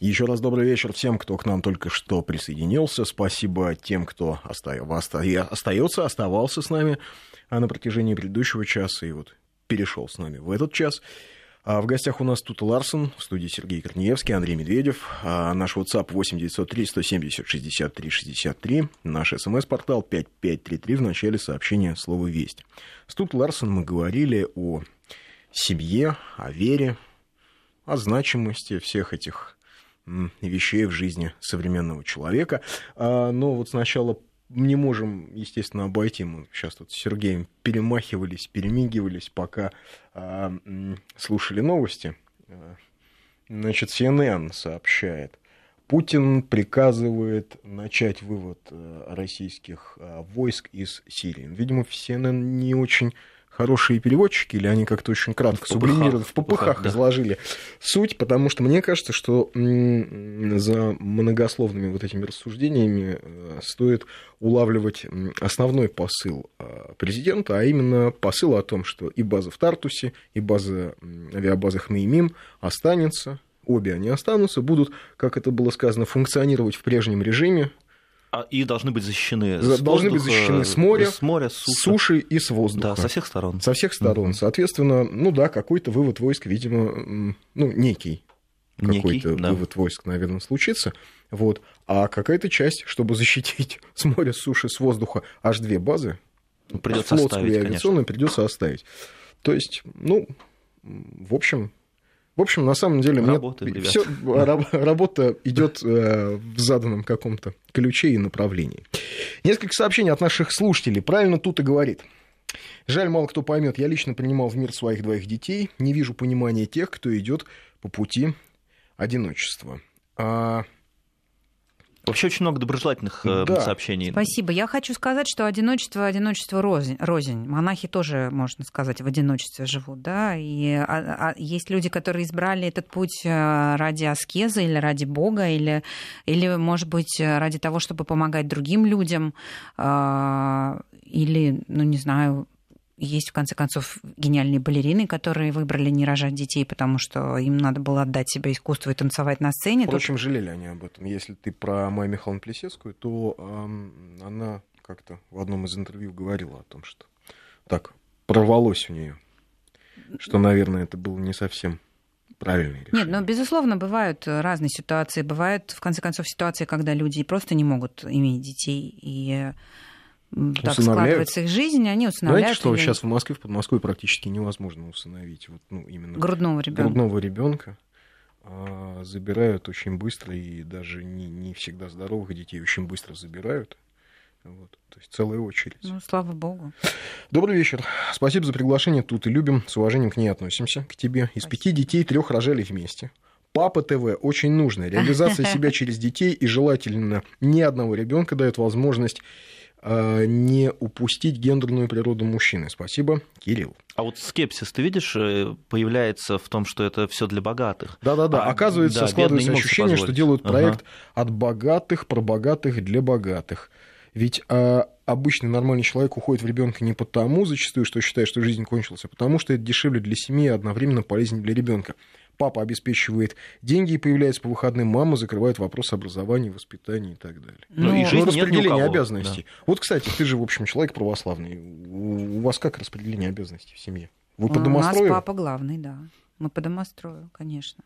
Еще раз добрый вечер всем, кто к нам только что присоединился. Спасибо тем, кто остается, оставался с нами на протяжении предыдущего часа и вот перешел с нами в этот час. А в гостях у нас тут Ларсон, в студии Сергей Корнеевский, Андрей Медведев. А наш WhatsApp 8903 170 63 63. Наш смс-портал 5533 в начале сообщения слово «Весть». С тут Ларсон мы говорили о семье, о вере, о значимости всех этих вещей в жизни современного человека. А, но вот сначала не можем, естественно, обойти. Мы сейчас тут с Сергеем перемахивались, перемигивались, пока а, слушали новости. А, значит, CNN сообщает. Путин приказывает начать вывод российских войск из Сирии. Видимо, CNN не очень хорошие переводчики, или они как-то очень кратко, в сублимированно, в попыхах да. изложили суть, потому что мне кажется, что за многословными вот этими рассуждениями э, стоит улавливать основной посыл э, президента, а именно посыл о том, что и база в Тартусе, и база, авиабаза Хмеймим останется, обе они останутся, будут, как это было сказано, функционировать в прежнем режиме, а, и должны быть защищены с Должны воздуха, быть защищены с моря, с, моря, с суши. суши и с воздуха. Да, со всех сторон. Со всех сторон. Mm-hmm. Соответственно, ну да, какой-то вывод войск, видимо, ну, некий какой-то да. вывод войск, наверное, случится. Вот. А какая-то часть, чтобы защитить с моря, с суши, с воздуха аж две базы, ну, придется оставить, и авиационную, придется оставить. То есть, ну, в общем, в общем, на самом деле, Работаем, мне все, работа идет э, в заданном каком-то ключе и направлении. Несколько сообщений от наших слушателей. Правильно тут и говорит. Жаль, мало кто поймет. Я лично принимал в мир своих двоих детей. Не вижу понимания тех, кто идет по пути одиночества. А Вообще очень много доброжелательных э, да. сообщений. Спасибо. Я хочу сказать, что одиночество, одиночество рознь. рознь. Монахи тоже, можно сказать, в одиночестве живут, да. И а, а, есть люди, которые избрали этот путь э, ради аскезы или ради Бога, или, или, может быть, ради того, чтобы помогать другим людям, а, или, ну, не знаю, есть, в конце концов, гениальные балерины, которые выбрали не рожать детей, потому что им надо было отдать себя искусству и танцевать на сцене. Впрочем, Тут... жалели они об этом. Если ты про Майю Михайловну Плесецкую, то эм, она как-то в одном из интервью говорила о том, что так прорвалось у нее, что, наверное, это было не совсем правильное решение. Нет, но, безусловно, бывают разные ситуации. Бывают, в конце концов, ситуации, когда люди просто не могут иметь детей. И так складывается их жизнь, они усыновляют. Знаете, что или... сейчас в Москве, в Подмосковье практически невозможно усыновить вот, ну, именно грудного ребенка. Грудного ребенка а, забирают очень быстро, и даже не, не всегда здоровых детей очень быстро забирают. Вот, то есть целая очередь. Ну, слава богу. Добрый вечер. Спасибо за приглашение. Тут и любим. С уважением к ней относимся, к тебе. Из Спасибо. пяти детей трех рожали вместе. Папа ТВ очень нужно. Реализация себя через детей и желательно ни одного ребенка дает возможность не упустить гендерную природу мужчины. Спасибо, Кирилл. А вот скепсис, ты видишь, э, появляется в том, что это все для богатых. Да-да-да. А, Оказывается, да, складывается ощущение, что делают проект ага. от богатых, про богатых для богатых. Ведь а, обычный нормальный человек уходит в ребенка не потому, зачастую, что считает, что жизнь кончилась, а потому что это дешевле для семьи и одновременно полезнее для ребенка папа обеспечивает деньги и появляется по выходным, мама закрывает вопрос образования, воспитания и так далее. Ну, и жизнь распределение обязанностей. Да. Вот, кстати, ты же, в общем, человек православный. У вас как распределение обязанностей в семье? Вы по домострою? У нас папа главный, да. Мы по домострою, конечно.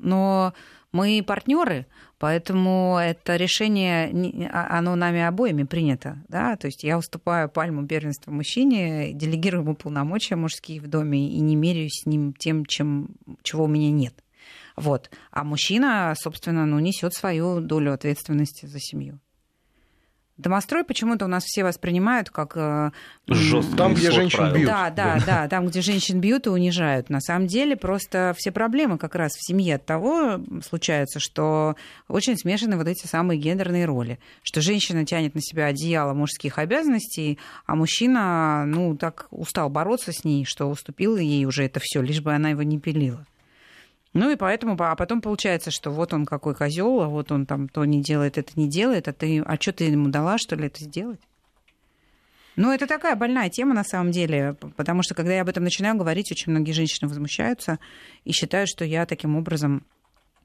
Но мы партнеры, поэтому это решение, а, оно нами обоими принято. Да? То есть я уступаю пальму первенства мужчине, делегирую ему полномочия мужские в доме и не меряюсь с ним тем, чем, чего у меня нет. Вот. А мужчина, собственно, ну, несет свою долю ответственности за семью. Домострой почему-то у нас все воспринимают как... Э, Жестко. Там, где женщин правил. бьют. Да, да, да, там, где женщин бьют и унижают. На самом деле просто все проблемы как раз в семье от того случаются, что очень смешаны вот эти самые гендерные роли. Что женщина тянет на себя одеяло мужских обязанностей, а мужчина, ну, так устал бороться с ней, что уступил ей уже это все, лишь бы она его не пилила. Ну и поэтому, а потом получается, что вот он какой козел, а вот он там то не делает, это не делает, а ты, а что ты ему дала, что ли, это сделать? Ну, это такая больная тема на самом деле, потому что когда я об этом начинаю говорить, очень многие женщины возмущаются и считают, что я таким образом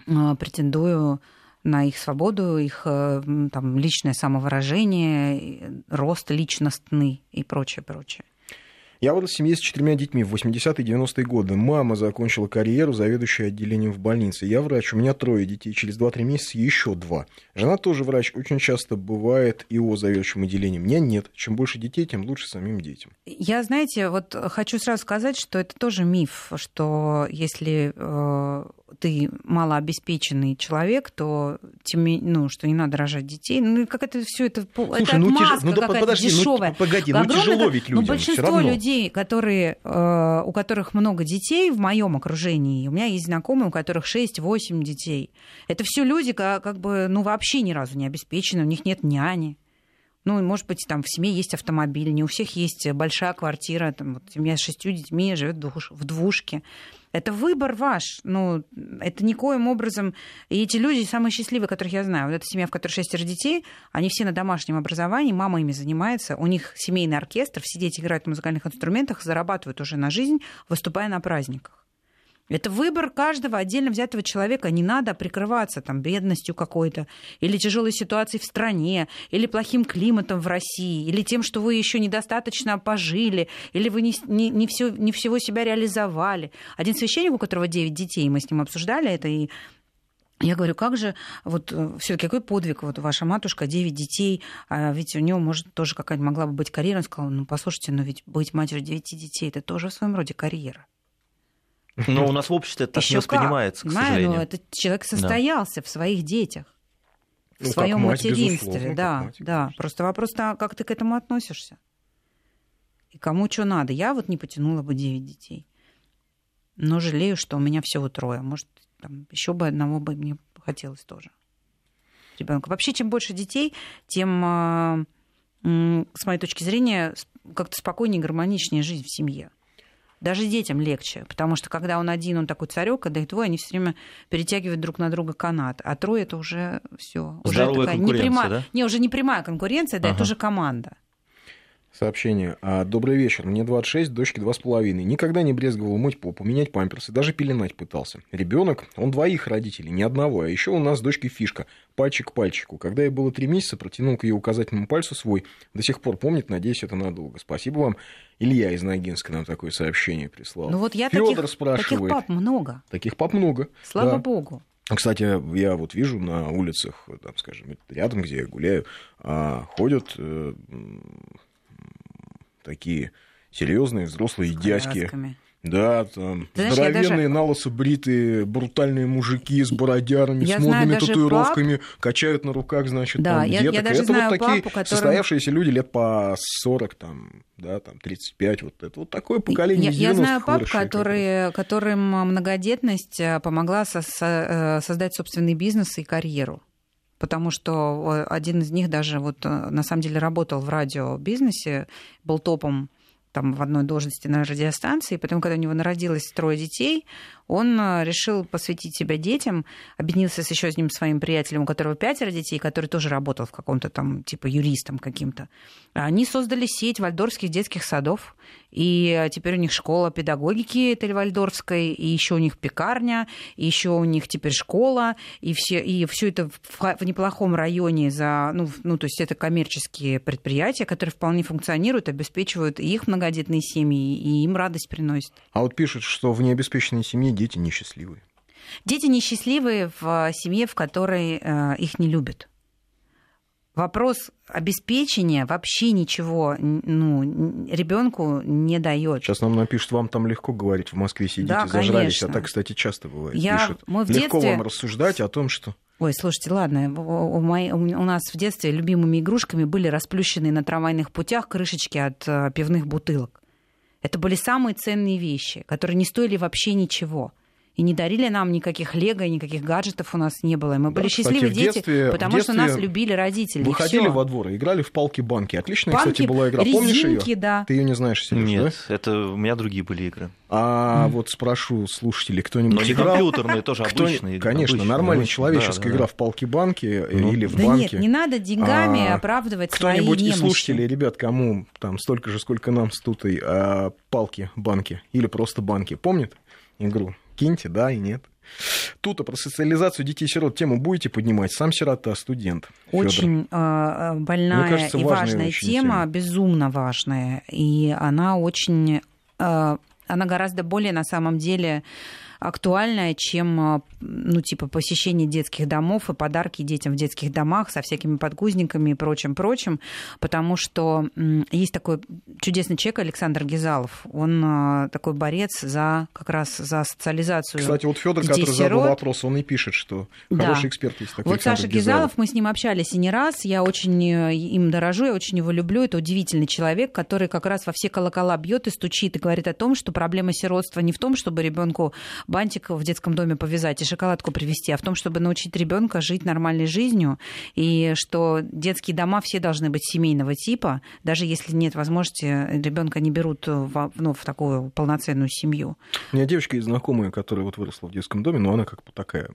претендую на их свободу, их там, личное самовыражение, рост личностный и прочее, прочее. Я вырос в семье с четырьмя детьми в 80-е 90-е годы. Мама закончила карьеру, заведующая отделением в больнице. Я врач, у меня трое детей, через 2-3 месяца еще два. Жена тоже врач, очень часто бывает и о заведующем отделении. Меня нет. Чем больше детей, тем лучше самим детям. Я, знаете, вот хочу сразу сказать, что это тоже миф, что если э, ты малообеспеченный человек, то тебе, ну, что не надо рожать детей. Ну, как это все это, Слушай, это ну, маска ну, какая-то подожди, ну, дешевая. Ну, погоди, ну тяжело ведь людям. Ну, большинство людей, которые, э, у которых много детей в моем окружении, у меня есть знакомые, у которых 6-8 детей. Это все люди, как, как бы, ну, вообще ни разу не обеспечены, у них нет няни. Ну, может быть, там в семье есть автомобиль, не у всех есть большая квартира, там, вот, семья с шестью детьми живет в двушке. Это выбор ваш. Ну, это никоим образом... И эти люди самые счастливые, которых я знаю. Вот эта семья, в которой шестеро детей, они все на домашнем образовании, мама ими занимается, у них семейный оркестр, все дети играют на музыкальных инструментах, зарабатывают уже на жизнь, выступая на праздниках. Это выбор каждого отдельно взятого человека. Не надо прикрываться там, бедностью какой-то, или тяжелой ситуацией в стране, или плохим климатом в России, или тем, что вы еще недостаточно пожили, или вы не, не, не, все, не всего себя реализовали. Один священник, у которого 9 детей, мы с ним обсуждали это, и я говорю, как же, вот э, все-таки какой подвиг, вот ваша матушка, 9 детей, а ведь у нее, может, тоже какая-то могла бы быть карьера. Он сказал, ну, послушайте, но ведь быть матерью 9 детей, это тоже в своем роде карьера. Но у нас в обществе это так не воспринимается, как, к сожалению. Но этот человек состоялся да. в своих детях, в ну, своем мать, материнстве. Да, мать, да. Просто вопрос, как ты к этому относишься. И кому что надо. Я вот не потянула бы 9 детей. Но жалею, что у меня всего трое. Может, там, еще бы одного бы мне хотелось тоже. Ребенка. Вообще, чем больше детей, тем, а, с моей точки зрения, как-то спокойнее, гармоничнее жизнь в семье. Даже детям легче, потому что когда он один, он такой царек, когда их двое, они все время перетягивают друг на друга канат. А трое это уже все. Уже такая непрямая, да? Не, уже не прямая конкуренция, да, ага. это уже команда. Сообщение. А, Добрый вечер. Мне 26, дочке 2,5. Никогда не брезговал мыть попу, менять памперсы, даже пеленать пытался. Ребенок, он двоих родителей, не одного. А еще у нас с дочкой фишка. Пальчик к пальчику. Когда ей было 3 месяца, протянул к ее указательному пальцу свой. До сих пор помнит, надеюсь, это надолго. Спасибо вам. Илья из Ногинска нам такое сообщение прислал. Ну вот я Федор таких, спрашивает. Таких пап много. Таких пап много. Слава да. богу. Кстати, я вот вижу на улицах, там, скажем, рядом, где я гуляю, а, ходят э, такие серьезные взрослые дядьки. Да, там Знаешь, здоровенные, даже... налысо бритые, брутальные мужики с бородярами, я с модными татуировками, пап... качают на руках, значит, да, там, я, деток. Я даже это знаю вот такие папу, который... состоявшиеся люди лет по 40, там, да, там, 35, вот это вот такое поколение Я, я знаю пап, которые, которым многодетность э, помогла со- со- э, создать собственный бизнес и карьеру потому что один из них даже вот э, на самом деле работал в радиобизнесе, был топом там в одной должности на радиостанции, потом, когда у него народилось трое детей, он э, решил посвятить себя детям, объединился с еще одним своим приятелем, у которого пятеро детей, который тоже работал в каком-то там типа юристом каким-то. Они создали сеть вальдорфских детских садов, и э, теперь у них школа педагогики Тель-Вальдорфской, и еще у них пекарня, и еще у них теперь школа, и все, и все это в, в неплохом районе за, ну, ну, то есть это коммерческие предприятия, которые вполне функционируют, обеспечивают их многодетные семьи, и им радость приносят. А вот пишут, что в необеспеченной семье дети несчастливые? Дети несчастливые в семье, в которой э, их не любят. Вопрос обеспечения вообще ничего ну, ребенку не дает. Сейчас нам напишут, вам там легко говорить, в Москве сидите, да, зажрались. А так, кстати, часто бывает. Я... Пишут. Мы в легко детстве... вам рассуждать о том, что... Ой, слушайте, ладно, у, моей, у нас в детстве любимыми игрушками были расплющенные на трамвайных путях крышечки от э, пивных бутылок. Это были самые ценные вещи, которые не стоили вообще ничего. И не дарили нам никаких лего, никаких гаджетов у нас не было. И мы да, были счастливы кстати, дети, детстве, потому детстве что нас любили родители. Выходили во двор и играли в палки-банки. Отличная, Банки, кстати, была игра. Помнишь ее? Да. Ты ее не знаешь, Сереж, Нет, да? это у меня другие были игры. А mm. вот спрошу слушателей, кто-нибудь Но не играл? компьютерные, тоже Кто... обычные. Конечно, обычные, нормальная обычные, человеческая да, игра да. в палки-банки ну, или в да банке. нет, не надо деньгами а, оправдывать Кто-нибудь из слушателей, ребят, кому там столько же, сколько нам с Тутой, а, палки-банки или просто банки, помнит игру? Киньте, да и нет. Тут про социализацию детей-сирот тему будете поднимать? Сам сирота, студент. Фёдор. Очень э, больная Мне кажется, и важная важная очень тема, тема. безумно важная. И она очень... э, она гораздо более, на самом деле, актуальная, чем, э, ну, типа, посещение детских домов и подарки детям в детских домах со всякими подгузниками и прочим-прочим, потому что есть такой чудесный человек Александр Гизалов. Он э, такой борец за как раз за социализацию Кстати, вот Федор, который задал детей-сирот. вопрос, он и пишет, что Да. хороший эксперт есть такой Вот Александр Саша Гизалов, мы с ним общались и не раз. Я очень э, им дорожу, я очень его люблю. Это удивительный человек, который как раз во все колокола бьет и стучит и говорит о том, что проблема сиротства не в том, чтобы ребенку бантик в детском доме повязать и шоколадку привезти, а в том, чтобы научить ребенка жить нормальной жизнью, и что детские дома все должны быть семейного типа, даже если нет возможности, ребенка не берут в, ну, в такую полноценную семью. У меня девочка есть знакомая, которая вот выросла в детском доме, но она как бы такая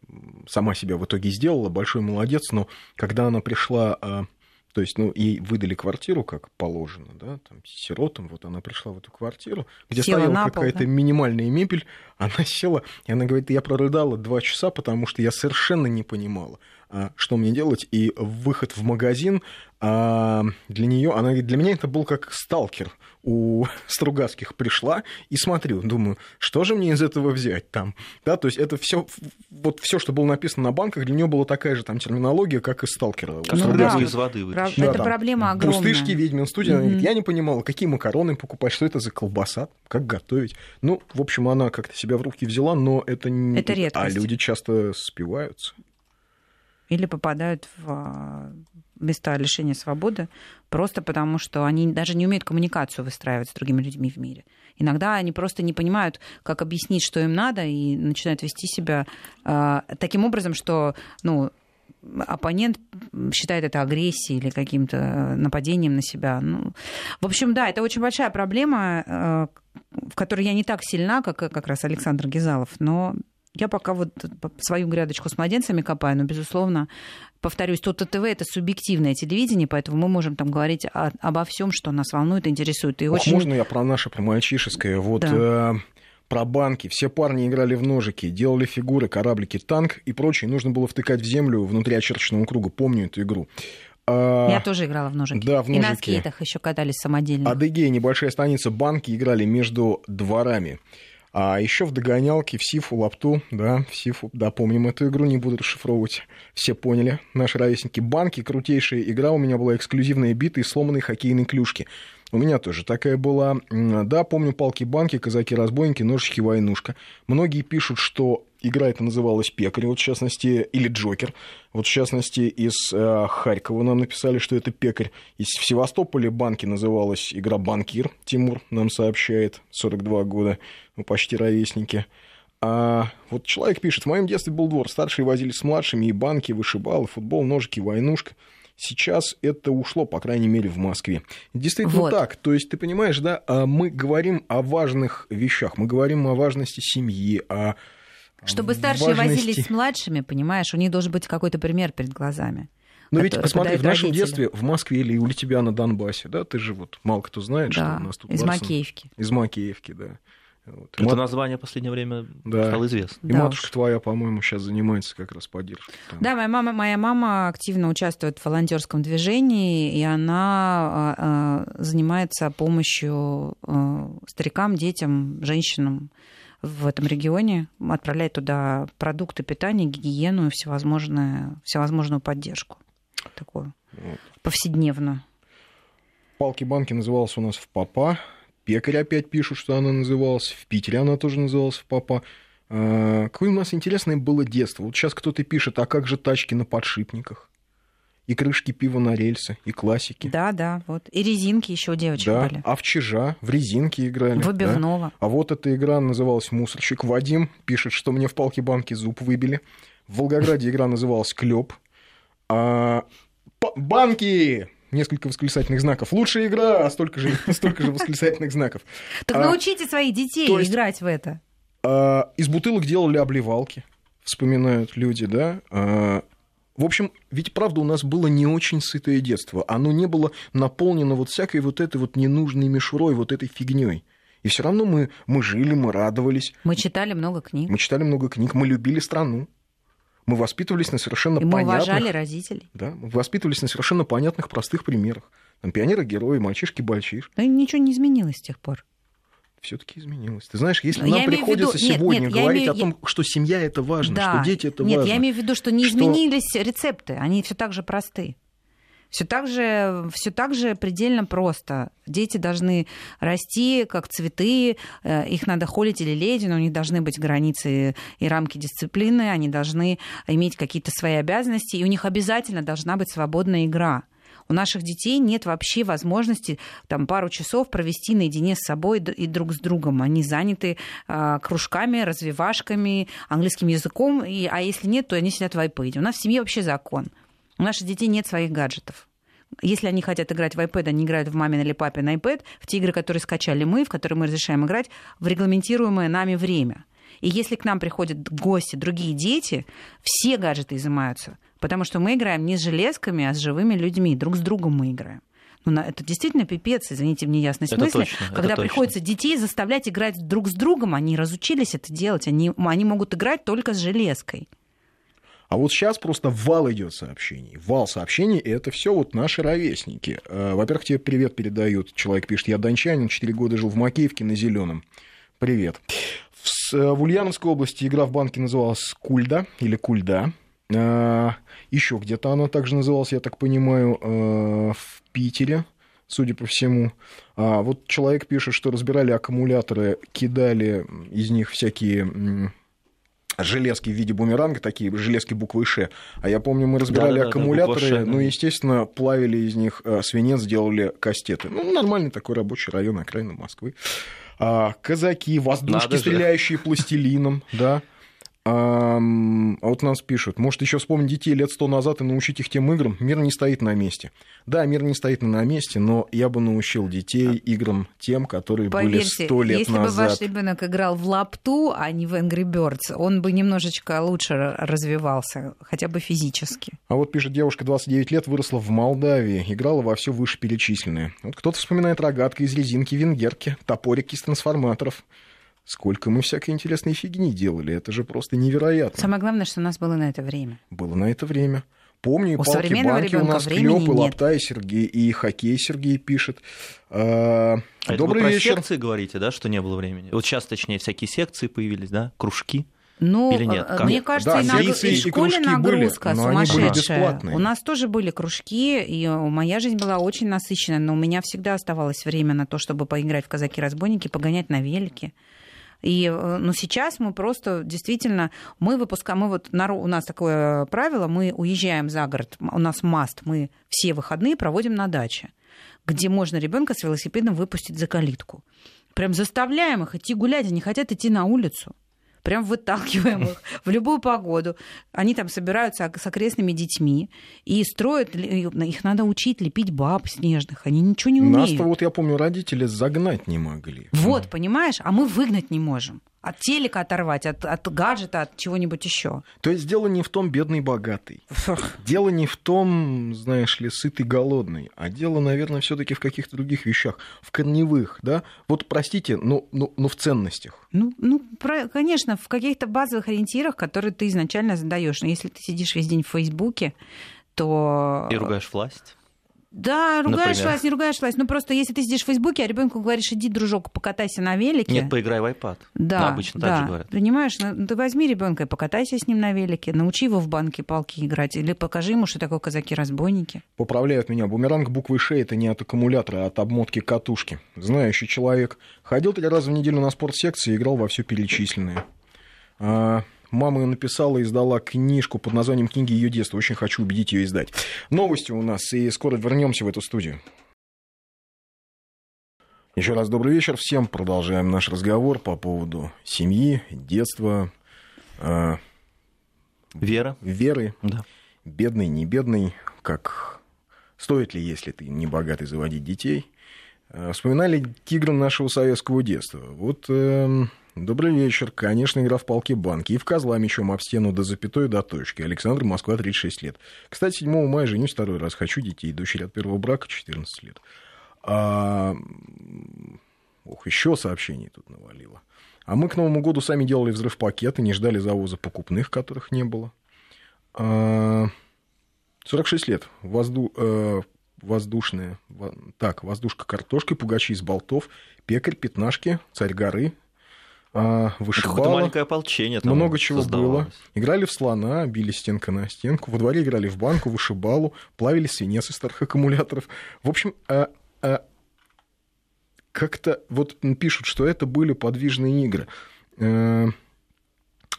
сама себя в итоге сделала, большой молодец, но когда она пришла, а, то есть, ну, ей выдали квартиру, как положено, да, там, сиротам, вот она пришла в эту квартиру, где Села стояла какая-то да? минимальная мебель, она села, и она говорит, я прорыдала два часа, потому что я совершенно не понимала, что мне делать, и выход в магазин а, для нее, она говорит, для меня это был как сталкер у Стругацких пришла и смотрю, думаю, что же мне из этого взять там, да, то есть это все, вот все, что было написано на банках, для нее была такая же там терминология, как и сталкера. Ну Стругацких. да. из воды вытащить. Да, это там проблема огромная. Пустышки, ведьмин студия. Она говорит, я не понимала, какие макароны покупать, что это за колбаса, как готовить. Ну, в общем, она как-то себя в руки взяла, но это не... Это редкость. А люди часто спиваются. Или попадают в а, места лишения свободы просто потому, что они даже не умеют коммуникацию выстраивать с другими людьми в мире. Иногда они просто не понимают, как объяснить, что им надо, и начинают вести себя а, таким образом, что ну, оппонент считает это агрессией или каким-то э, нападением на себя. Ну, в общем, да, это очень большая проблема, э, в которой я не так сильна, как э, как раз Александр Гизалов, но я пока вот свою грядочку с младенцами копаю, но, безусловно, повторюсь, то ТТВ — это субъективное телевидение, поэтому мы можем там говорить о- обо всем, что нас волнует, интересует. И Ох, очень... можно я про наше, про мальчишеское? Вот Да. э, про банки. Все парни играли в ножики, делали фигуры, кораблики, танк и прочее. Нужно было втыкать в землю внутри очерченного круга. Помню эту игру. А, Я тоже играла в ножики. Да, в И на ножики. скейтах еще катались самодельно. Адыгея, небольшая станица, банки играли между дворами. А еще в догонялке, в Сифу, Лапту, да, в Сифу, да, помним эту игру, не буду расшифровывать. Все поняли, наши ровесники. Банки, крутейшая игра, у меня была эксклюзивная бита и сломанные хоккейные клюшки. У меня тоже такая была. Да, помню палки-банки, казаки-разбойники, ножички, войнушка. Многие пишут, что игра эта называлась Пекарь, вот в частности, или Джокер. Вот в частности, из э, Харькова нам написали, что это Пекарь. Из Севастополя банки называлась игра Банкир. Тимур нам сообщает, 42 года, мы почти ровесники. А вот человек пишет, в моем детстве был двор, старшие возились с младшими, и банки, вышибалы, футбол, ножики, войнушка. Сейчас это ушло, по крайней мере, в Москве. Действительно Вот. так. То есть, ты понимаешь, да, а мы говорим о важных вещах, мы говорим о важности семьи, о Чтобы старшие важности- возились с младшими, понимаешь, у них должен быть какой-то пример перед глазами. Но ведь посмотри, в нашем родители. детстве в Москве или у тебя на Донбассе, да, ты же вот мало кто знает, что Да, у нас тут из Барсон- Макеевки. Из Макеевки, да. Вот. Это мат- название в последнее время Да. стало известно. И Да матушка уж. твоя, по-моему, сейчас занимается как раз поддержкой. там. Да, моя мама, моя мама активно участвует в волонтерском движении, и она а, занимается помощью а, старикам, детям, женщинам в этом регионе, отправляет туда продукты питания, гигиену и всевозможную, всевозможную поддержку. Такую Вот. повседневную. Палки-банки назывался у нас в Папа. Пекарь опять пишут, что она называлась. В Питере она тоже называлась в Папа. А, Какое у нас интересное было детство. Вот сейчас кто-то пишет, а как же тачки на подшипниках? И крышки пива на рельсы, и классики. Да, да, вот. И резинки еще у девочек Да, были. а в чижа, в резинке играли. да. Выбивного. А вот эта игра называлась «Мусорщик». Вадим пишет, что мне в палке-банке зуб выбили. В Волгограде игра называлась «Клёп». А, банки! Несколько восклицательных знаков. Лучшая игра, а столько же, столько же восклицательных знаков. Так А, научите своих детей играть в это. А, из бутылок делали обливалки, вспоминают люди, да. В общем, ведь правда у нас было не очень сытое детство. Оно не было наполнено вот всякой вот этой вот ненужной мишурой, вот этой фигней. И все равно мы, мы жили, мы радовались. Мы читали много книг. Мы читали много книг, мы любили страну. Мы воспитывались на совершенно И мы понятных... уважали родителей. Да, мы воспитывались на совершенно понятных, простых примерах. Там пионеры-герои, мальчишки-бальчиш. Но ничего не изменилось с тех пор. Все-таки изменилось. Ты знаешь, если Но нам приходится виду- нет, сегодня нет, я говорить имею- о том, что семья это важно, Да. что дети это Нет, важно. я имею в виду, что не что- изменились рецепты, они все так же просты. Все так же, все так же предельно просто. Дети должны расти как цветы, э, их надо холить или леять, но у них должны быть границы и рамки дисциплины, они должны иметь какие-то свои обязанности, и у них обязательно должна быть свободная игра. У наших детей нет вообще возможности там, пару часов провести наедине с собой и друг с другом. Они заняты а, кружками, развивашками, английским языком, и, а если нет, то они сидят в iPad. У нас в семье вообще закон. У наших детей нет своих гаджетов. Если они хотят играть в iPad, они играют в мамин или папин iPad, в те игры, которые скачали мы, в которые мы разрешаем играть, в регламентируемое нами время. И если к нам приходят гости, другие дети, все гаджеты изымаются, потому что мы играем не с железками, а с живыми людьми, друг с другом мы играем. Ну, это действительно пипец, извините мне ясность Это мысли. точно, это когда точно. приходится детей заставлять играть друг с другом, они разучились это делать, они, они могут играть только с железкой. А вот сейчас просто вал идет сообщений. Вал сообщений, и это все вот наши ровесники. Э, Во-первых, тебе привет передают. Человек пишет, я дончанин, 4 года жил в Макеевке на Зеленом. Привет. В, э, в Ульяновской области игра в банке называлась Кульда или Кульда. Еще где-то она также называлась, я так понимаю, э, в Питере, судя по всему. А вот человек пишет, что разбирали аккумуляторы, кидали из них всякие железки в виде бумеранга, такие железки буквы Ш. А я помню, мы разбирали Да-да-да, аккумуляторы, буква «Ш», да. ну, естественно, плавили из них э, свинец, делали кастеты. Ну, нормальный такой рабочий район, окраина Москвы. А, казаки, воздушки, Надо же. стреляющие пластилином, да. Ам, А вот нас пишут, может еще вспомнить детей лет сто назад и научить их тем играм. Мир не стоит на месте. Да, мир не стоит на месте, но я бы научил детей играм тем, которые были Поверьте, сто лет если назад. бы ваш ребенок играл в лапту, а не в Angry Birds, он бы немножечко лучше развивался, хотя бы физически. А вот пишет девушка, 29 лет, выросла в Молдавии, играла во все вышеперечисленное. Вот кто-то вспоминает рогатка из резинки, венгерки, топорик из трансформаторов. Сколько мы всякой интересной фигни делали, это же просто невероятно. Самое главное, что у нас было на это время. Было на это время. Помню, и У современного палки-банки у нас времени клёп, и нет. лапта, и Сергей, и хоккей Сергей пишет. А, А это Добрый вы про вечер. секции говорите, да, что не было времени? Вот сейчас, точнее, всякие секции появились, да, кружки. Ну, Или нет? э, Как? мне кажется, Да, и, нагру- и и в школе кружки были, нагрузка но они были сумасшедшая. У нас тоже были кружки, и э, моя жизнь была очень насыщенная, но у меня всегда оставалось время на то, чтобы поиграть в казаки-разбойники, погонять на велике. И э, ну, сейчас мы просто действительно, мы выпускаем, мы вот, у нас такое правило, мы уезжаем за город, у нас маст, мы все выходные проводим на даче, где можно ребенка с велосипедом выпустить за калитку. Прям заставляем их идти гулять, они хотят идти на улицу. Прям выталкиваем их в любую погоду. Они там собираются с окрестными детьми и строят, ли- их надо учить лепить баб снежных. Они ничего не умеют. Нас-то вот, я помню, родители загнать не могли. Вот, понимаешь, а мы выгнать не можем. От телека оторвать, от, от гаджета, от чего-нибудь еще. То есть дело не в том бедный богатый. Дело не в том, знаешь ли, сытый голодный, а дело, наверное, все-таки в каких-то других вещах, в корневых, да. Вот простите, но, но, но в ценностях. Ну, ну про- конечно, в каких-то базовых ориентирах, которые ты изначально задаешь. Но если ты сидишь весь день в Фейсбуке, то... И ругаешь власть. Да, ругаешь Например? власть, не ругаешь власть. Ну просто если ты сидишь в Фейсбуке, а ребенку говоришь, иди, дружок, покатайся на велике. Нет, поиграй в iPad. Да, Ну, обычно да. так же говорят. Понимаешь, ну, ты возьми ребенка и покатайся с ним на велике, научи его в банке палки играть, или покажи ему, что такое казаки-разбойники. Поправляют меня. Бумеранг буквы Ш это не от аккумулятора, а от обмотки катушки. Знающий человек. Ходил три раза в неделю на спортсекции и играл во все перечисленное. А, Мама написала и издала книжку под названием «Книги ее детства». Очень хочу убедить ее издать. Новости у нас, и скоро вернемся в эту студию. Еще раз добрый вечер всем. Продолжаем наш разговор по поводу семьи, детства, а, Вера. веры, Да. бедный, не бедный, как стоит ли, если ты не богатый, заводить детей. Э, Вспоминали тигра нашего советского детства. Вот эм, добрый вечер. Конечно, игра в палки-банки. И в козла мечом об стену до запятой до точки. Александр, Москва, 36 лет. Кстати, 7 мая женюсь второй раз. Хочу детей. Дочери от первого брака 14 лет. А, Ох, еще сообщений тут навалило. А мы к Новому году сами делали взрыв пакеты, не ждали завоза покупных, которых не было. 46 а, лет. Возду, э, воздушная. Так, воздушка картошки, пугачи из болтов, пекарь, пятнашки, царь горы, вышибала. Это маленькое ополчение там Много чего было. Играли в слона, били стенка на стенку. Во дворе играли в банку, вышибалу, плавили свинец из старых аккумуляторов. В общем, а, а, как-то вот пишут, что это были подвижные игры. Э,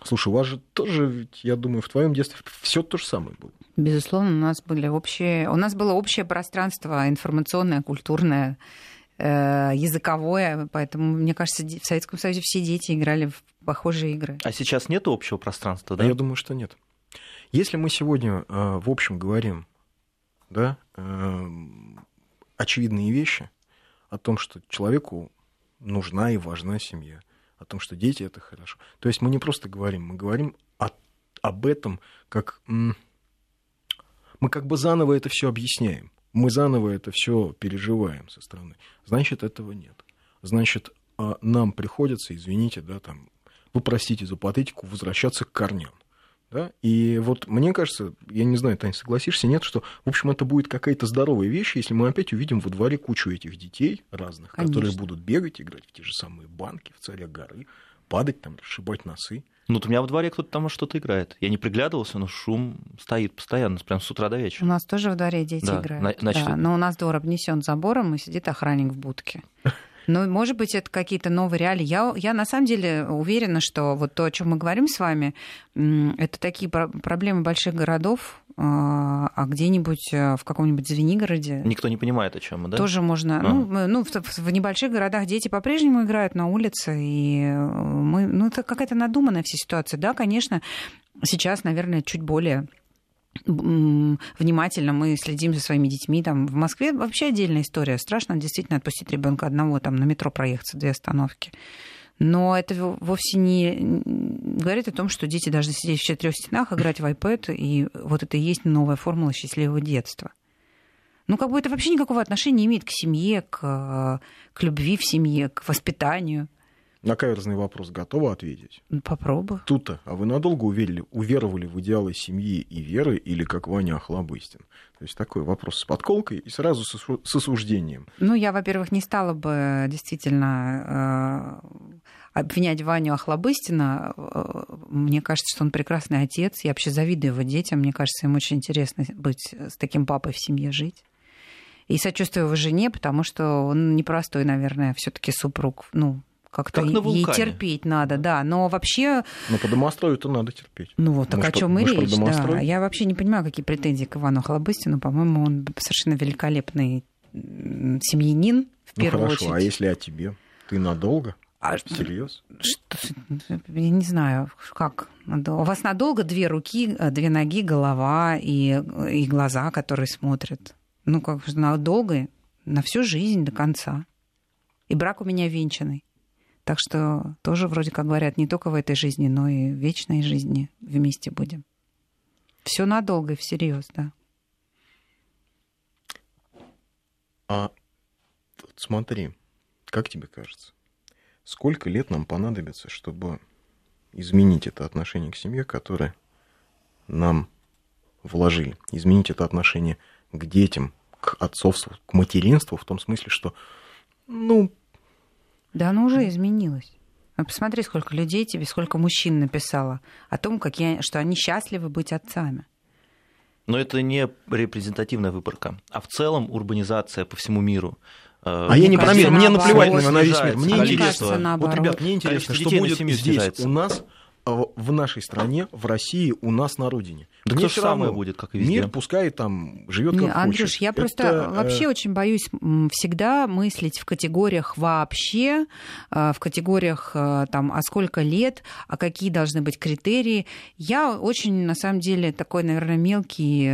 слушай, у вас же тоже, ведь, я думаю, в твоем детстве все то же самое было. Безусловно, у нас были общие, у нас было общее пространство информационное, культурное, языковое, поэтому, мне кажется, в Советском Союзе все дети играли в похожие игры. А сейчас нет общего пространства, да? А я думаю, что нет. Если мы сегодня э, в общем говорим, да, очевидные вещи, о том, что человеку нужна и важна семья, о том, что дети это хорошо. То есть мы не просто говорим, мы говорим о, об этом, как мы как бы заново это все объясняем, мы заново это все переживаем со стороны. Значит, этого нет. Значит, а, нам приходится, извините, да, там, вы простите за патетику, возвращаться к корням. Да? И вот мне кажется, я не знаю, Таня, согласишься, нет, что, в общем, это будет какая-то здоровая вещь, если мы опять увидим во дворе кучу этих детей разных, Конечно. которые будут бегать, играть в те же самые банки, в царя горы, падать там, расшибать носы. Ну, вот у меня во дворе кто-то там что-то играет. Я не приглядывался, но шум стоит постоянно, прям с утра до вечера. У нас тоже во дворе дети да, играют. Значит... Да, но у нас двор обнесен забором, и сидит охранник в будке. Ну, может быть, это какие-то новые реалии. Я, я на самом деле уверена, что вот то, о чем мы говорим с вами, это такие проблемы больших городов, а, а где-нибудь э, в каком-нибудь Звенигороде... Никто не понимает, о чем мы, да? Тоже можно... А. Ну, ну в, в небольших городах дети по-прежнему играют на улице, и э, мы... Ну, это какая-то надуманная вся ситуация. Да, конечно, сейчас, наверное, чуть более внимательно мы следим за своими детьми. Там в Москве вообще отдельная история. Страшно действительно отпустить ребенка одного, там на метро проехаться две остановки. Но это вовсе не говорит о том, что дети должны сидеть в четырех стенах, играть в iPad, и вот это и есть новая формула счастливого детства. Ну, как бы это вообще никакого отношения не имеет к семье, к, к любви в семье, к воспитанию. На каверзный вопрос готова ответить? Ну, попробуй. Тут-то. А вы надолго уверили, уверовали в идеалы семьи и веры или как Ваня Охлобыстин? То есть такой вопрос с подколкой и сразу с осуждением. Ну, я, во-первых, не стала бы действительно э, обвинять Ваню Охлобыстина. Э, мне кажется, что он прекрасный отец. Я вообще завидую его детям. Мне кажется, им очень интересно быть с таким папой в семье жить. И сочувствую его жене, потому что он непростой, наверное, все таки супруг. Ну, как-то как ей терпеть надо, да. Но вообще... Ну, по домострою-то надо терпеть. Ну вот, так мы о чем мы речь, да. Я вообще не понимаю, какие претензии к Ивану Холобыстину. По-моему, он совершенно великолепный семьянин, в ну, первую ну, хорошо, очередь. а если о тебе? Ты надолго? А, Серьезно? Я не знаю, как. У вас надолго две руки, две ноги, голова и, и глаза, которые смотрят. Ну, как надолго, на всю жизнь до конца. И брак у меня венчанный. Так что тоже вроде как говорят, не только в этой жизни, но и в вечной жизни вместе будем. Все надолго и всерьез, да. А вот смотри, как тебе кажется, сколько лет нам понадобится, чтобы изменить это отношение к семье, которое нам вложили, изменить это отношение к детям, к отцовству, к материнству, в том смысле, что, ну, да, оно уже изменилось. Ну, посмотри, сколько людей тебе, сколько мужчин написало о том, какие, что они счастливы быть отцами. Но это не репрезентативная выборка, а в целом урбанизация по всему миру. Э, а я не про мир, мне наплевать на весь мир. Мне интересно, вот, ребят, мне интересно, что будет здесь у нас в нашей стране, в России, у нас на родине. Да Мне все самое будет, как и везде. Мир пускай там живет как Не, Андрюш, хочет. я просто Это, вообще э... очень боюсь всегда мыслить в категориях вообще, э, в категориях э, там, а сколько лет, а какие должны быть критерии. Я очень, на самом деле, такой, наверное, мелкий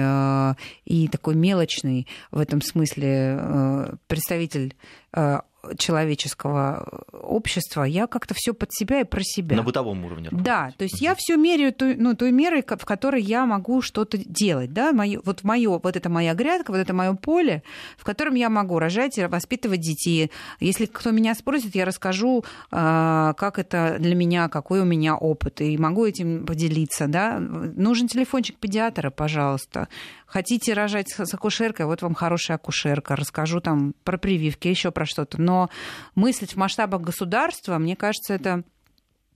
и такой мелочный в этом смысле представитель человеческого общества, я как-то все под себя и про себя. На бытовом уровне. Да, то есть я все меряю той, ну, той мерой, в которой я могу что-то делать. Да? Моё, вот, моё, вот это моя грядка, вот это мое поле, в котором я могу рожать и воспитывать детей. Если кто меня спросит, я расскажу, а, как это для меня, какой у меня опыт, и могу этим поделиться. Да? Нужен телефончик педиатра, пожалуйста. Хотите рожать с акушеркой, вот вам хорошая акушерка, расскажу там про прививки, еще про что-то. Но мыслить в масштабах государства, мне кажется, это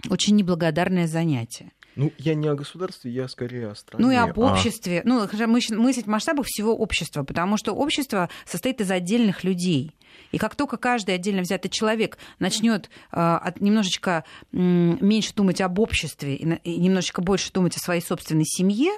очень неблагодарное занятие. Ну, я не о государстве, я скорее о стране. Ну и об а... обществе. Ну, мыслить в масштабах всего общества, потому что общество состоит из отдельных людей. И как только каждый отдельно взятый человек начнет э, немножечко э, меньше думать об обществе и, и немножечко больше думать о своей собственной семье,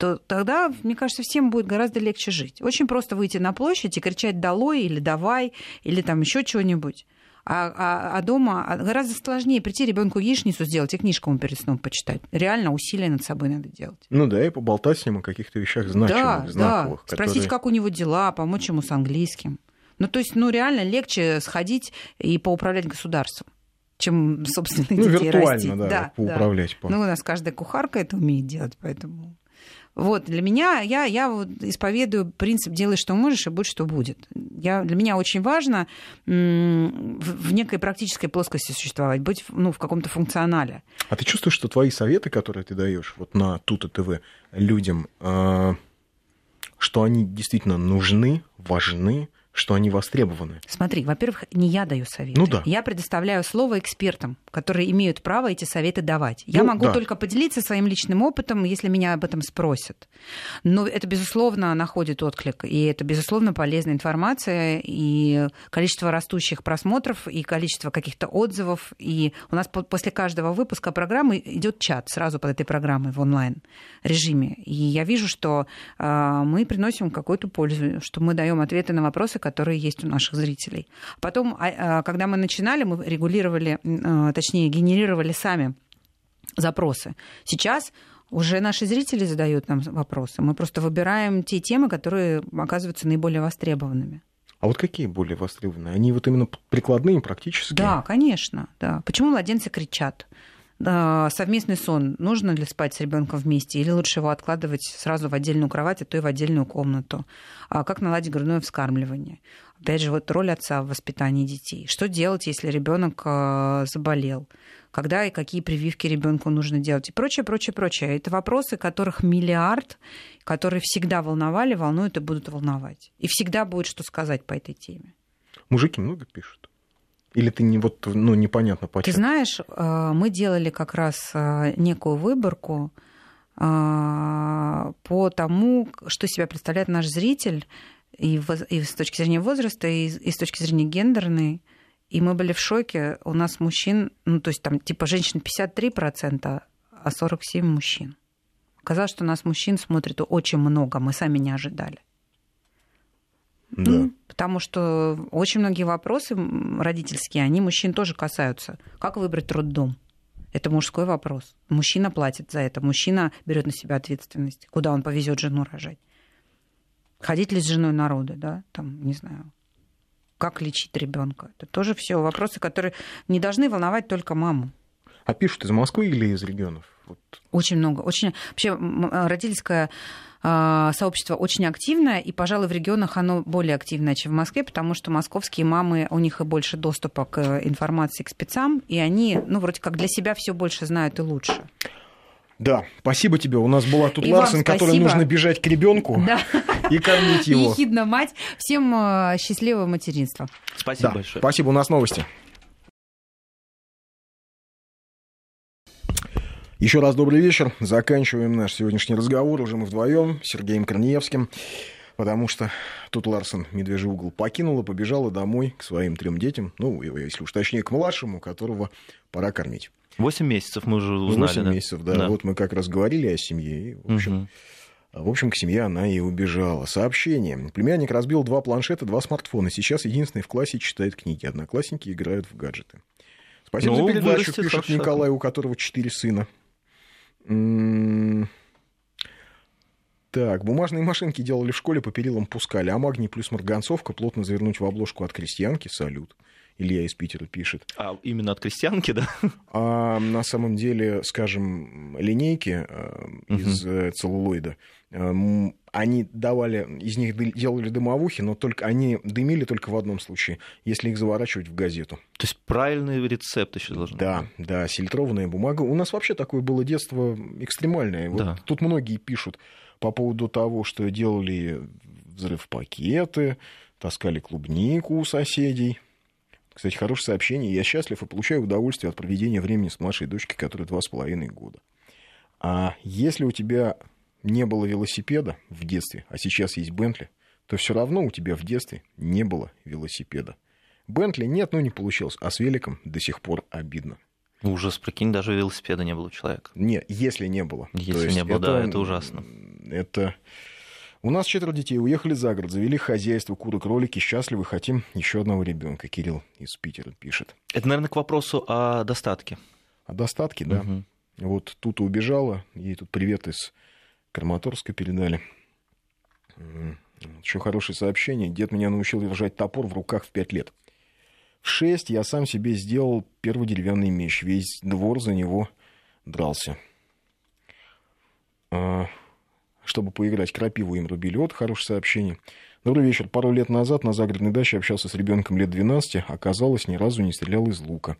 то тогда, мне кажется, всем будет гораздо легче жить. Очень просто выйти на площадь и кричать «долой» или «давай» или там еще чего-нибудь. А, а, а дома а гораздо сложнее прийти ребенку яичницу сделать и книжку ему перед сном почитать. Реально усилия над собой надо делать. Ну да, и поболтать с ним о каких-то вещах значимых, да, знаковых. Да, спросить, как у него дела, помочь ему с английским. Ну, то есть, ну, реально легче сходить и поуправлять государством чем собственных ну, детей виртуально, растить. да, да поуправлять. Да. Ну, у нас каждая кухарка это умеет делать, поэтому... Вот, для меня, я, я вот исповедую принцип «делай, что можешь, и будь, что будет». Я, для меня очень важно в, некой практической плоскости существовать, быть ну, в каком-то функционале. А ты чувствуешь, что твои советы, которые ты даешь вот на Тута ТВ людям, э, что они действительно нужны, важны, что они востребованы. Смотри, во-первых, не я даю советы. Ну да. Я предоставляю слово экспертам, которые имеют право эти советы давать. Я ну, могу да. только поделиться своим личным опытом, если меня об этом спросят. Но это, безусловно, находит отклик, и это, безусловно, полезная информация, и количество растущих просмотров, и количество каких-то отзывов. И у нас после каждого выпуска программы идет чат сразу под этой программой в онлайн-режиме. И я вижу, что э, мы приносим какую-то пользу, что мы даем ответы на вопросы, которые есть у наших зрителей. Потом, а, а, когда мы начинали, мы регулировали, а, точнее, генерировали сами запросы. Сейчас уже наши зрители задают нам вопросы. Мы просто выбираем те темы, которые оказываются наиболее востребованными. А вот какие более востребованные? Они вот именно прикладные, практические? Да, конечно. Да. Почему младенцы кричат? Совместный сон нужно ли спать с ребенком вместе или лучше его откладывать сразу в отдельную кровать, а то и в отдельную комнату? А как наладить грудное вскармливание? Опять же, вот роль отца в воспитании детей. Что делать, если ребенок а, заболел? Когда и какие прививки ребенку нужно делать? И прочее, прочее, прочее. Это вопросы, которых миллиард, которые всегда волновали, волнуют и будут волновать. И всегда будет что сказать по этой теме. Мужики много пишут. Или ты не вот, ну, непонятно почему? Ты знаешь, э, мы делали как раз э, некую выборку э, по тому, что себя представляет наш зритель и, и с точки зрения возраста, и, и с точки зрения гендерной. И мы были в шоке. У нас мужчин, ну, то есть там типа женщин 53%, а 47 мужчин. Оказалось, что у нас мужчин смотрит очень много, мы сами не ожидали. Да. Ну, потому что очень многие вопросы родительские, они мужчин тоже касаются. Как выбрать роддом? Это мужской вопрос. Мужчина платит за это, мужчина берет на себя ответственность, куда он повезет жену рожать. Ходить ли с женой народы, да, там, не знаю, как лечить ребенка. Это тоже все вопросы, которые не должны волновать только маму. А пишут из Москвы или из регионов? Вот. Очень много. Очень... Вообще родительская сообщество очень активное, и, пожалуй, в регионах оно более активное, чем в Москве, потому что московские мамы, у них и больше доступа к информации, к спецам, и они, ну, вроде как для себя все больше знают и лучше. Да, спасибо тебе. У нас была тут и Ларсен, которой нужно бежать к ребенку да. и кормить его. Ехидно мать. Всем э, счастливого материнства. Спасибо да. большое. Спасибо. У нас новости. Еще раз добрый вечер. Заканчиваем наш сегодняшний разговор уже мы вдвоем с Сергеем Корнеевским, потому что тут Ларсен Медвежий угол покинула, побежала домой к своим трем детям, ну, если уж точнее, к младшему, которого пора кормить. Восемь месяцев мы уже узнали. Восемь да? месяцев, да. да. Вот мы как раз говорили о семье. И, в общем, угу. В общем, к семье она и убежала. Сообщение. Племянник разбил два планшета, два смартфона. Сейчас единственный в классе читает книги. Одноклассники играют в гаджеты. Спасибо ну, за передачу, пишет Николай, у которого четыре сына. Так, бумажные машинки делали в школе, по перилам пускали, а магний плюс марганцовка плотно завернуть в обложку от крестьянки, салют. Илья из Питера пишет. А именно от крестьянки, да? А на самом деле, скажем, линейки э, из угу. целлулоида, они давали, из них делали дымовухи, но только они дымили только в одном случае, если их заворачивать в газету. То есть правильный рецепт еще должен Да, быть. да, сильтрованная бумага. У нас вообще такое было детство экстремальное. Вот тут многие пишут по поводу того, что делали взрыв пакеты, таскали клубнику у соседей. Кстати, хорошее сообщение. Я счастлив и получаю удовольствие от проведения времени с младшей дочкой, которой два с половиной года. А если у тебя не было велосипеда в детстве, а сейчас есть Бентли, то все равно у тебя в детстве не было велосипеда. Бентли нет, ну не получилось, а с великом до сих пор обидно. Ужас, прикинь, даже велосипеда не было у человека. Нет, если не было. Если не было, это, да, это ужасно. Это у нас четверо детей, уехали за город, завели хозяйство, куры, кролики, счастливы, хотим еще одного ребенка. Кирилл из Питера пишет. Это, наверное, к вопросу о достатке. О достатке, да. Угу. Вот тут убежала, ей тут привет из Краматорска передали. Еще хорошее сообщение. Дед меня научил держать топор в руках в пять лет. В шесть я сам себе сделал первый деревянный меч. Весь двор за него дрался. А, чтобы поиграть крапиву им рубили. Вот хорошее сообщение. Добрый вечер. Пару лет назад на загородной даче общался с ребенком лет 12. Оказалось, ни разу не стрелял из лука.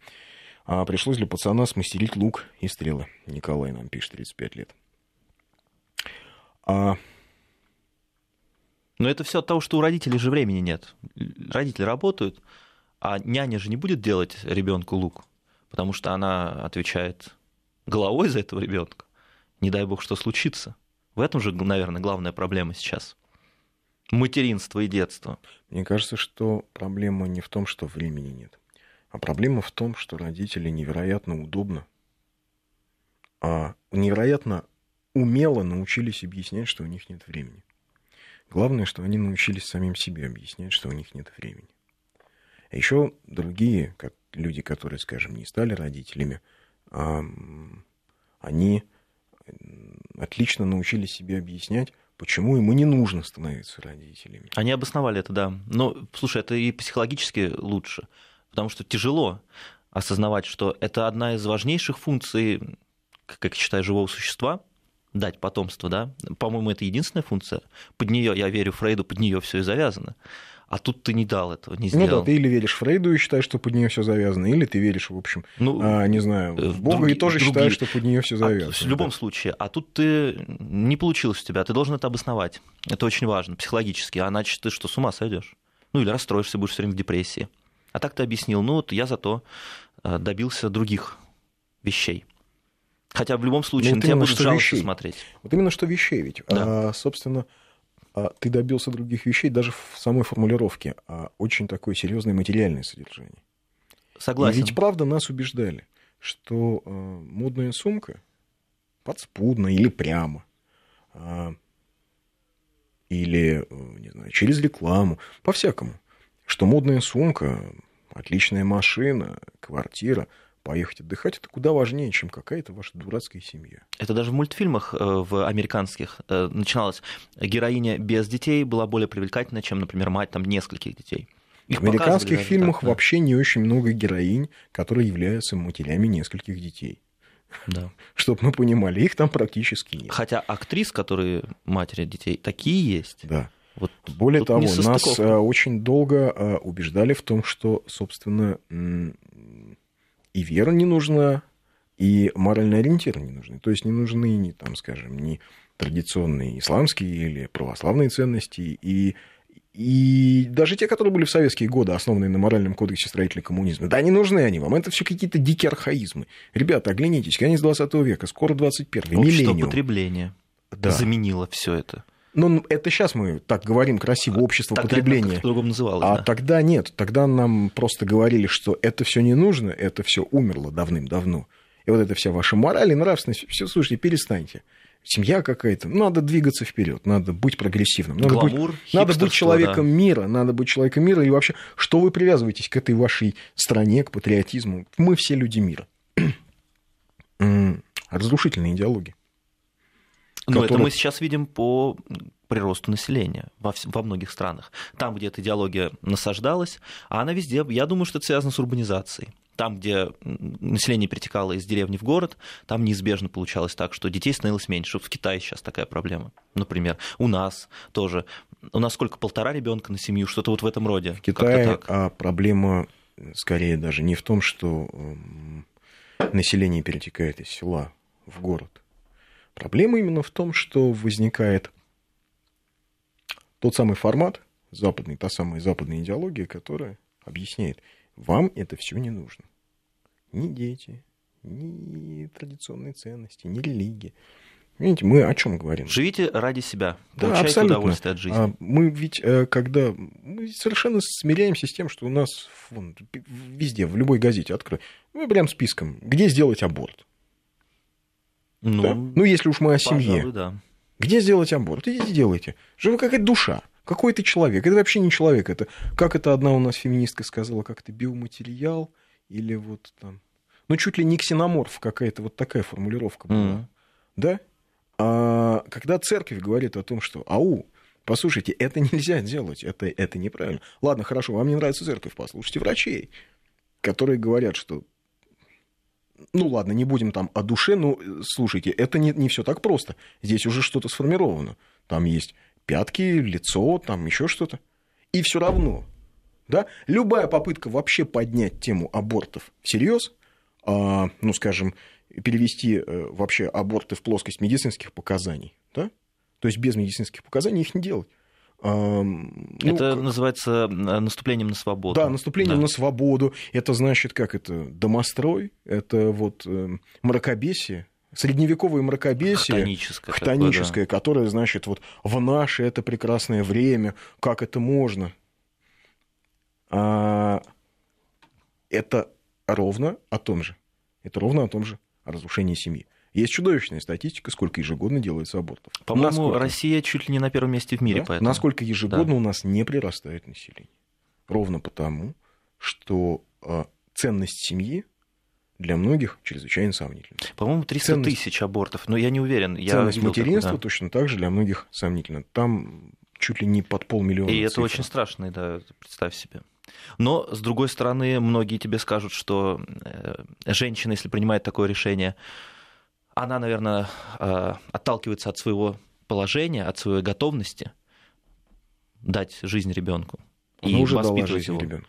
А пришлось для пацана смастерить лук и стрелы. Николай нам пишет, 35 лет. А... Но это все от того, что у родителей же времени нет. Родители работают, а няня же не будет делать ребенку лук, потому что она отвечает головой за этого ребенка. Не дай бог, что случится. В этом же, наверное, главная проблема сейчас. Материнство и детство. Мне кажется, что проблема не в том, что времени нет, а проблема в том, что родители невероятно удобно, а невероятно умело научились объяснять, что у них нет времени. Главное, что они научились самим себе объяснять, что у них нет времени. А еще другие как люди, которые, скажем, не стали родителями, они отлично научились себе объяснять, почему ему не нужно становиться родителями. Они обосновали это, да. Но, слушай, это и психологически лучше, потому что тяжело осознавать, что это одна из важнейших функций, как я считаю, живого существа, дать потомство, да. По-моему, это единственная функция. Под нее, я верю Фрейду, под нее все и завязано а тут ты не дал этого, не сделал. Ну да, ты или веришь Фрейду и считаешь, что под нее все завязано, или ты веришь, в общем, ну, а, не знаю, в Бога други, и тоже другие. считаешь, что под нее все завязано. А, в любом да. случае, а тут ты не получилось у тебя, ты должен это обосновать. Это очень важно, психологически, а иначе ты что, с ума сойдешь? Ну или расстроишься, будешь все время в депрессии. А так ты объяснил, ну вот я зато э, добился других вещей. Хотя в любом случае вот на тебя будут жалостью смотреть. Вот именно что вещей ведь. Да. А, собственно, а ты добился других вещей даже в самой формулировке, а очень такое серьезное материальное содержание. Согласен. И ведь правда нас убеждали, что э, модная сумка подспудно или прямо, э, или, э, не знаю, через рекламу, по-всякому, что модная сумка, отличная машина, квартира – поехать отдыхать, это куда важнее, чем какая-то ваша дурацкая семья. Это даже в мультфильмах э, в американских э, начиналось. Героиня без детей была более привлекательна, чем, например, мать там нескольких детей. Их в американских фильмах так, да. вообще не очень много героинь, которые являются матерями нескольких детей. Да. Чтобы мы понимали, их там практически нет. Хотя актрис, которые матери детей, такие есть. Да. Вот Более того, нас э, очень долго убеждали в том, что, собственно, и вера не нужна, и моральный ориентир не нужны. То есть не нужны, ни, там, скажем, ни традиционные исламские или православные ценности, и, и даже те, которые были в советские годы, основанные на моральном кодексе строителей коммунизма. Да, не нужны они вам. Это все какие-то дикие архаизмы. Ребята, оглянитесь, конец 20 века, скоро 21 Общество миллениум. потребления да. заменило все это. Ну, это сейчас мы так говорим красиво, общество тогда потребления. Это по-другому называлось. А да. тогда нет. Тогда нам просто говорили, что это все не нужно, это все умерло давным-давно. И вот эта вся ваша мораль и нравственность, все, слушайте, перестаньте. Семья какая-то, надо двигаться вперед, надо быть прогрессивным, надо, Гламур, быть, надо быть человеком да. мира, надо быть человеком мира. И вообще, что вы привязываетесь к этой вашей стране, к патриотизму? Мы все люди мира. Разрушительные идеологии. Но которых... это мы сейчас видим по приросту населения во, во многих странах. Там, где эта идеология насаждалась, а она везде, я думаю, что это связано с урбанизацией. Там, где население перетекало из деревни в город, там неизбежно получалось так, что детей становилось меньше. В Китае сейчас такая проблема, например. У нас тоже. У нас сколько, полтора ребенка на семью, что-то вот в этом роде. В Китае а проблема скорее даже не в том, что население перетекает из села в город. Проблема именно в том, что возникает тот самый формат, западный, та самая западная идеология, которая объясняет, вам это все не нужно. Ни дети, ни традиционные ценности, ни религия. Видите, мы о чем говорим? Живите ради себя, да, получайте абсолютно. удовольствие от жизни. А мы ведь, э, когда мы совершенно смиряемся с тем, что у нас вон, везде, в любой газете открой, мы прям списком, где сделать аборт. Ну, да? ну если уж мы о семье. Пожалуй, да. Где сделать аборт? Идите делайте. Живы какая-то душа. Какой ты человек? Это вообще не человек. Это, как это одна у нас феминистка сказала, как это биоматериал или вот там... Ну, чуть ли не ксеноморф какая-то вот такая формулировка была. Mm. Да? А когда церковь говорит о том, что ау, послушайте, это нельзя делать, это, это неправильно. Ладно, хорошо, вам не нравится церковь, послушайте врачей, которые говорят, что ну ладно, не будем там о душе, но слушайте, это не, не все так просто. Здесь уже что-то сформировано. Там есть пятки, лицо, там еще что-то. И все равно, да, любая попытка вообще поднять тему абортов всерьез, а, ну, скажем, перевести э, вообще аборты в плоскость медицинских показаний, да? То есть без медицинских показаний их не делать. Ну, это как... называется наступлением на свободу. Да, наступлением да. на свободу. Это значит, как это, домострой, это вот э, мракобесие, средневековое мракобесие, хтоническое, хтоническое такое, да. которое, значит, вот в наше это прекрасное время, как это можно. А, это ровно о том же. Это ровно о том же разрушение семьи. Есть чудовищная статистика, сколько ежегодно делается абортов. По-моему, насколько... Россия чуть ли не на первом месте в мире. Да? Поэтому... Насколько ежегодно да. у нас не прирастает население. Ровно потому, что э, ценность семьи для многих чрезвычайно сомнительна. По-моему, 300 ценность... тысяч абортов, но я не уверен. Я ценность материнства да. точно так же для многих сомнительна. Там чуть ли не под полмиллиона. И цифр. это очень страшно, да, представь себе. Но, с другой стороны, многие тебе скажут, что э, женщина, если принимает такое решение, она, наверное, э, отталкивается от своего положения, от своей готовности дать жизнь ребенку. И уже дала жизнь его. ребенку.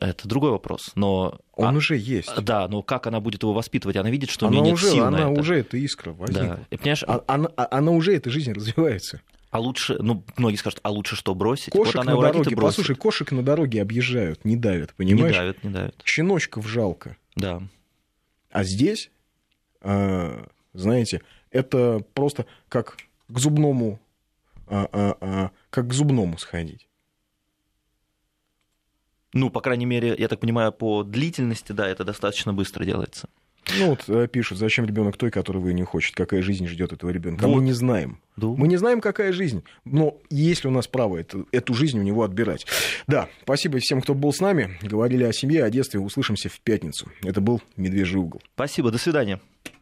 Это другой вопрос, но он а, уже есть. Да, но как она будет его воспитывать? Она видит, что она у нее нет уже, сил она на это. уже эта искра возникла. Да. И, понимаешь, а, она, а, она уже эта жизнь развивается. А лучше, ну, многие скажут, а лучше что, бросить? Кошек вот она на дороге, послушай, кошек на дороге объезжают, не давят, понимаешь? Не давят, не давят. Щеночков жалко. Да. А здесь, знаете, это просто как к зубному, а, а, а, как к зубному сходить. Ну, по крайней мере, я так понимаю, по длительности, да, это достаточно быстро делается. Ну вот э, пишут, зачем ребенок той, которого не хочет, какая жизнь ждет этого ребенка. Вот. мы не знаем. Да. Мы не знаем, какая жизнь. Но есть ли у нас право эту, эту жизнь у него отбирать? Да, спасибо всем, кто был с нами. Говорили о семье, о детстве. Услышимся в пятницу. Это был «Медвежий угол». Спасибо, до свидания.